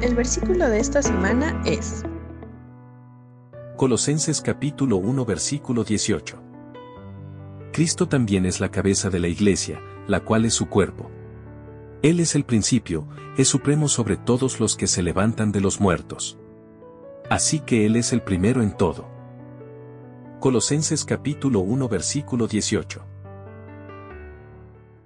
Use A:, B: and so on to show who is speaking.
A: El versículo de esta semana es
B: Colosenses capítulo 1 versículo 18. Cristo también es la cabeza de la iglesia, la cual es su cuerpo. Él es el principio, es supremo sobre todos los que se levantan de los muertos. Así que Él es el primero en todo. Colosenses capítulo 1 versículo 18.